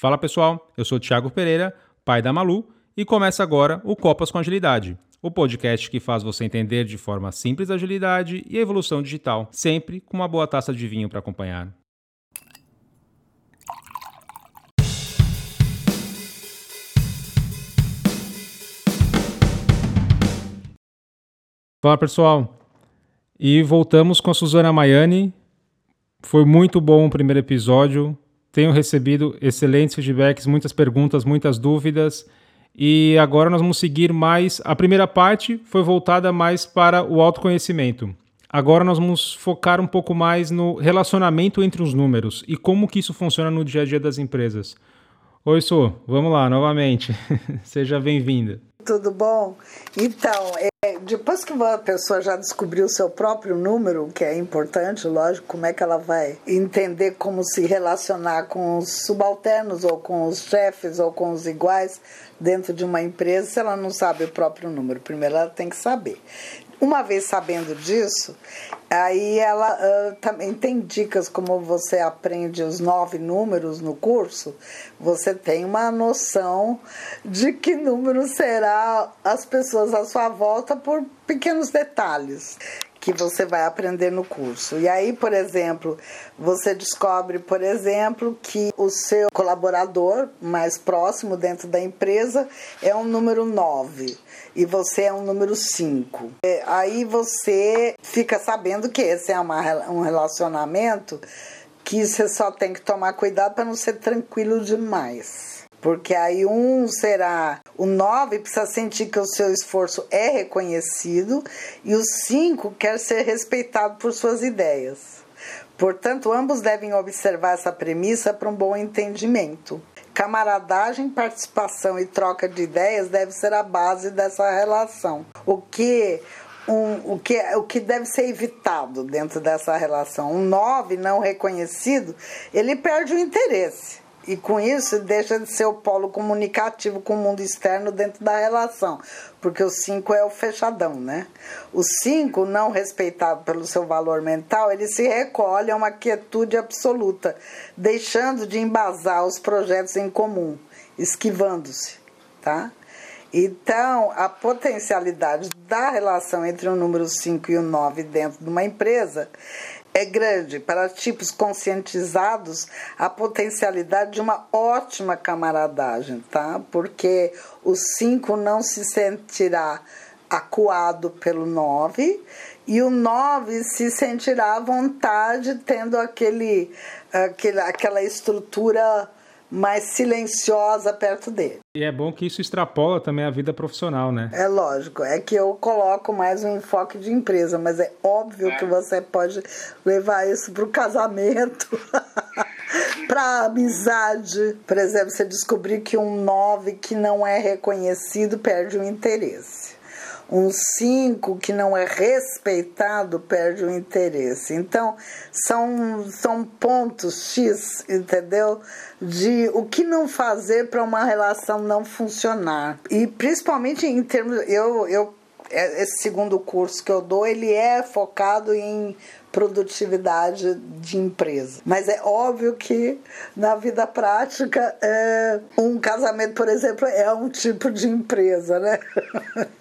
Fala pessoal, eu sou Thiago Pereira, pai da Malu, e começa agora o Copas com Agilidade, o podcast que faz você entender de forma simples a agilidade e a evolução digital, sempre com uma boa taça de vinho para acompanhar. Fala pessoal, e voltamos com a Suzana Maiani. Foi muito bom o primeiro episódio, tenho recebido excelentes feedbacks, muitas perguntas, muitas dúvidas. E agora nós vamos seguir mais. A primeira parte foi voltada mais para o autoconhecimento. Agora nós vamos focar um pouco mais no relacionamento entre os números e como que isso funciona no dia a dia das empresas. Oi, Su, vamos lá novamente. Seja bem-vinda. Tudo bom? Então, é, depois que uma pessoa já descobriu o seu próprio número, que é importante, lógico, como é que ela vai entender como se relacionar com os subalternos, ou com os chefes, ou com os iguais dentro de uma empresa, se ela não sabe o próprio número? Primeiro ela tem que saber. Uma vez sabendo disso, aí ela uh, também tem dicas como você aprende os nove números no curso, você tem uma noção de que número será as pessoas à sua volta por pequenos detalhes que você vai aprender no curso. E aí, por exemplo, você descobre, por exemplo, que o seu colaborador mais próximo dentro da empresa é um número 9 e você é um número 5. É, aí você fica sabendo que esse é uma, um relacionamento que você só tem que tomar cuidado para não ser tranquilo demais. Porque aí um será o 9 precisa sentir que o seu esforço é reconhecido e o 5 quer ser respeitado por suas ideias. Portanto, ambos devem observar essa premissa para um bom entendimento. Camaradagem, participação e troca de ideias deve ser a base dessa relação. O que um, o, que, o que deve ser evitado dentro dessa relação. Um 9 não reconhecido, ele perde o interesse e com isso deixa de ser o polo comunicativo com o mundo externo dentro da relação, porque o 5 é o fechadão, né? O 5, não respeitado pelo seu valor mental, ele se recolhe a uma quietude absoluta, deixando de embasar os projetos em comum, esquivando-se, tá? Então, a potencialidade da relação entre o número 5 e o 9 dentro de uma empresa é grande. Para tipos conscientizados, a potencialidade de uma ótima camaradagem, tá? Porque o 5 não se sentirá acuado pelo 9 e o 9 se sentirá à vontade tendo aquele, aquele aquela estrutura mais silenciosa perto dele. E é bom que isso extrapola também a vida profissional, né? É lógico, é que eu coloco mais um enfoque de empresa, mas é óbvio que você pode levar isso para o casamento. para amizade. Por exemplo, você descobrir que um 9 que não é reconhecido perde o interesse um 5 que não é respeitado perde o interesse. Então, são, são pontos X, entendeu? De o que não fazer para uma relação não funcionar. E principalmente em termos. Eu, eu, é, esse segundo curso que eu dou, ele é focado em produtividade de empresa. Mas é óbvio que na vida prática, é, um casamento, por exemplo, é um tipo de empresa, né?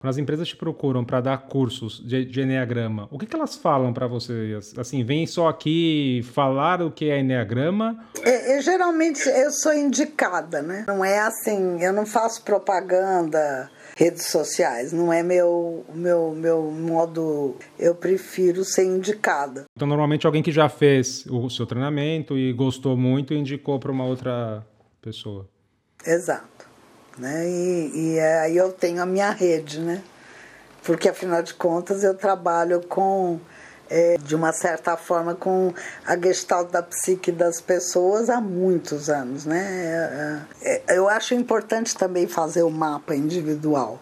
Quando as empresas te procuram para dar cursos de, de Enneagrama, o que, que elas falam para você? Assim, vem só aqui falar o que é Enneagrama? É, eu, geralmente eu sou indicada, né? Não é assim, eu não faço propaganda, redes sociais, não é meu, meu, meu modo. Eu prefiro ser indicada. Então, normalmente, alguém que já fez o seu treinamento e gostou muito indicou para uma outra pessoa. Exato. Né? E, e aí eu tenho a minha rede, né? Porque afinal de contas eu trabalho com, é, de uma certa forma, com a gestalt da psique das pessoas há muitos anos, né? É, é, eu acho importante também fazer o mapa individual,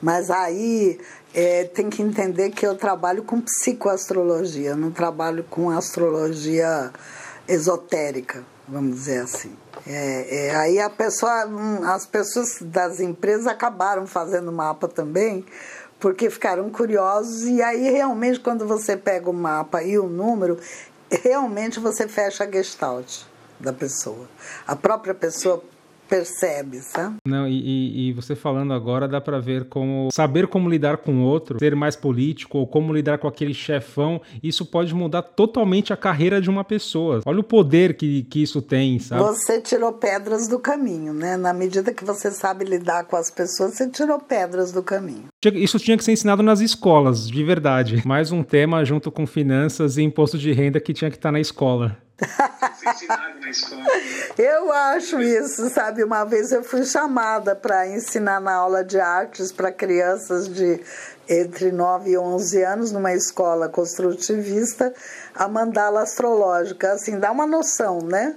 mas aí é, tem que entender que eu trabalho com psicoastrologia, não trabalho com astrologia esotérica, vamos dizer assim. É, é, aí a pessoa, hum, as pessoas das empresas acabaram fazendo mapa também, porque ficaram curiosos, e aí realmente quando você pega o mapa e o número, realmente você fecha a gestalt. da pessoa. A própria pessoa percebe, sabe? Não, e, e, você falando agora dá para ver como saber como lidar com o outro, ser mais político ou como lidar com aquele chefão, isso pode mudar totalmente a carreira de uma pessoa. Olha o poder que, que isso tem, sabe? Você tirou pedras do caminho, né? Na medida que você sabe lidar com as pessoas, você tirou pedras do caminho. Isso tinha que ser ensinado nas escolas, de verdade. Mais um tema junto com finanças e imposto de renda que tinha que estar na escola. Eu acho isso, sabe? Uma vez eu fui chamada para ensinar na aula de artes para crianças de entre 9 e 11 anos numa escola construtivista a mandala astrológica, assim, dá uma noção, né?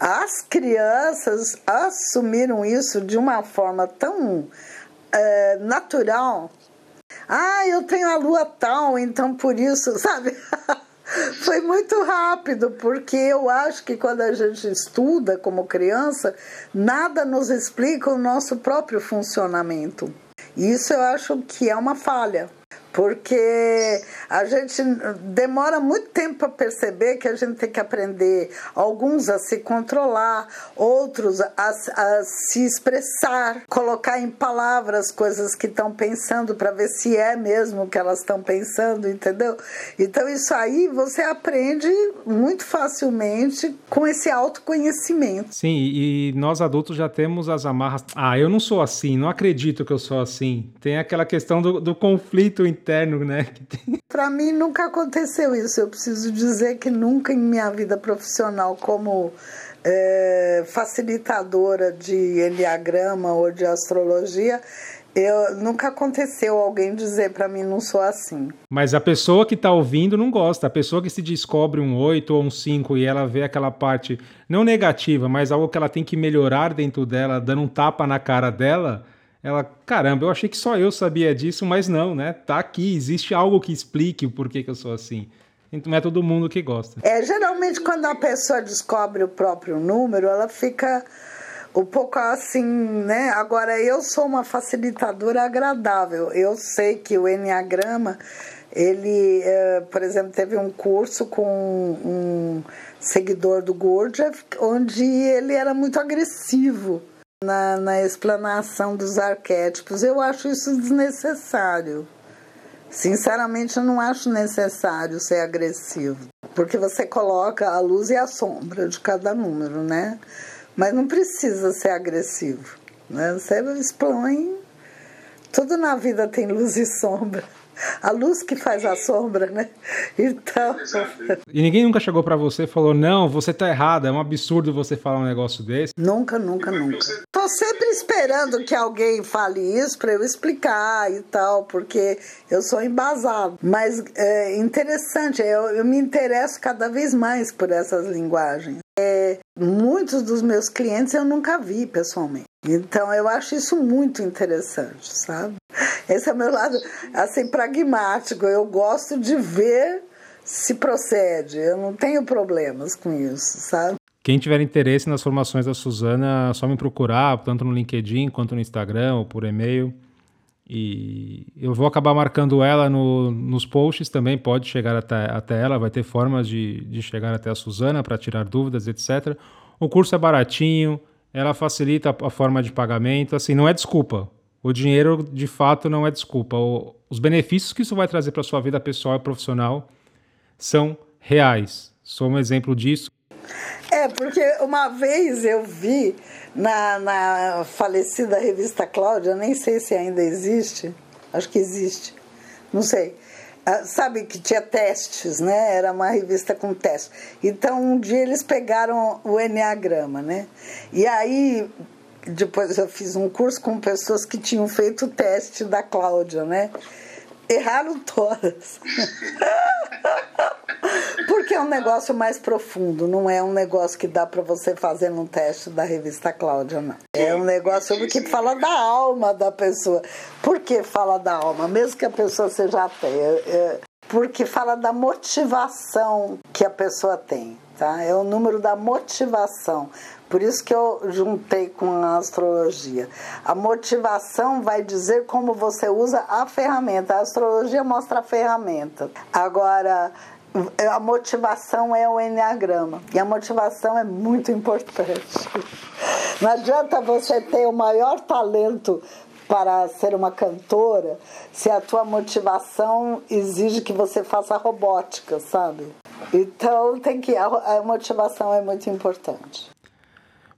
As crianças assumiram isso de uma forma tão é, natural. Ah, eu tenho a lua tal, então por isso, sabe? Foi muito rápido, porque eu acho que quando a gente estuda como criança, nada nos explica o nosso próprio funcionamento. Isso eu acho que é uma falha porque a gente demora muito tempo para perceber que a gente tem que aprender, alguns a se controlar, outros a, a se expressar, colocar em palavras coisas que estão pensando para ver se é mesmo o que elas estão pensando, entendeu? Então isso aí você aprende muito facilmente com esse autoconhecimento. Sim, e nós adultos já temos as amarras. Ah, eu não sou assim, não acredito que eu sou assim. Tem aquela questão do, do conflito interno, né? Para mim nunca aconteceu isso. Eu preciso dizer que nunca em minha vida profissional como é, facilitadora de enneagrama ou de astrologia, eu, nunca aconteceu alguém dizer para mim não sou assim. Mas a pessoa que está ouvindo não gosta. A pessoa que se descobre um 8 ou um 5 e ela vê aquela parte não negativa, mas algo que ela tem que melhorar dentro dela, dando um tapa na cara dela, ela, caramba, eu achei que só eu sabia disso, mas não, né? Tá aqui, existe algo que explique o porquê que eu sou assim. Então não é todo mundo que gosta. É, geralmente quando a pessoa descobre o próprio número, ela fica um pouco assim, né? Agora eu sou uma facilitadora agradável. Eu sei que o Enneagrama, ele, é, por exemplo, teve um curso com um seguidor do Gurdjieff, onde ele era muito agressivo na, na explanação dos arquétipos. Eu acho isso desnecessário. Sinceramente, eu não acho necessário ser agressivo, porque você coloca a luz e a sombra de cada número, né? Mas não precisa ser agressivo, né? Você expõe. Tudo na vida tem luz e sombra a luz que faz a sombra, né? Então. E ninguém nunca chegou para você e falou: não, você tá errada, é um absurdo você falar um negócio desse? Nunca, nunca, nunca. Sempre esperando que alguém fale isso para eu explicar e tal, porque eu sou embasado. Mas é interessante, eu, eu me interesso cada vez mais por essas linguagens. É, muitos dos meus clientes eu nunca vi pessoalmente. Então eu acho isso muito interessante, sabe? Esse é o meu lado assim pragmático. Eu gosto de ver se procede. Eu não tenho problemas com isso, sabe? Quem tiver interesse nas formações da Suzana, é só me procurar, tanto no LinkedIn quanto no Instagram ou por e-mail. E eu vou acabar marcando ela no, nos posts também, pode chegar até, até ela, vai ter formas de, de chegar até a Suzana para tirar dúvidas, etc. O curso é baratinho, ela facilita a forma de pagamento, assim, não é desculpa. O dinheiro, de fato, não é desculpa. O, os benefícios que isso vai trazer para sua vida pessoal e profissional são reais. Sou um exemplo disso. É, porque uma vez eu vi na, na falecida revista Cláudia, nem sei se ainda existe, acho que existe, não sei. Ah, sabe que tinha testes, né? Era uma revista com testes. Então um dia eles pegaram o Enneagrama, né? E aí depois eu fiz um curso com pessoas que tinham feito o teste da Cláudia, né? Erraram todas. É um negócio mais profundo, não é um negócio que dá para você fazer num teste da revista Cláudia, não. É um negócio que fala da alma da pessoa. Por que fala da alma? Mesmo que a pessoa seja ateia. É, porque fala da motivação que a pessoa tem. Tá? É o número da motivação. Por isso que eu juntei com a astrologia. A motivação vai dizer como você usa a ferramenta. A astrologia mostra a ferramenta. Agora, a motivação é o enneagrama. E a motivação é muito importante. Não adianta você ter o maior talento para ser uma cantora se a tua motivação exige que você faça robótica, sabe? Então tem que a, motivação é muito importante.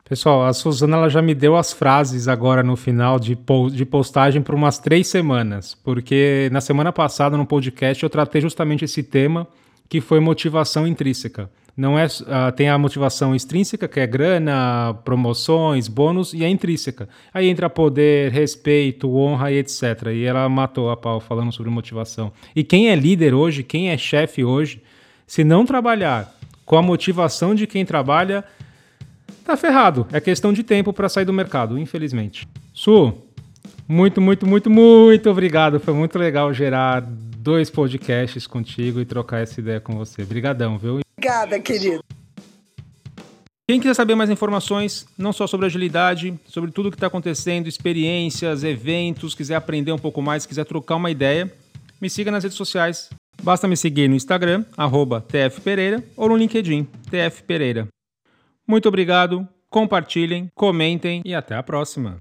Pessoal, a Suzana ela já me deu as frases agora no final de, de postagem por umas três semanas, porque na semana passada no podcast eu tratei justamente esse tema que foi motivação intrínseca. Não é, uh, tem a motivação extrínseca, que é grana, promoções, bônus, e a intrínseca. Aí entra poder, respeito, honra e etc. E ela matou a pau falando sobre motivação. E quem é líder hoje, quem é chefe hoje, se não trabalhar com a motivação de quem trabalha, tá ferrado. É questão de tempo para sair do mercado, infelizmente. Su, muito, muito, muito, muito obrigado. Foi muito legal gerar dois podcasts contigo e trocar essa ideia com você. Obrigadão, viu? Obrigada, querido. Quem quiser saber mais informações, não só sobre agilidade, sobre tudo o que está acontecendo, experiências, eventos, quiser aprender um pouco mais, quiser trocar uma ideia, me siga nas redes sociais. Basta me seguir no Instagram, tfpereira, ou no LinkedIn, tfpereira. Muito obrigado, compartilhem, comentem e até a próxima.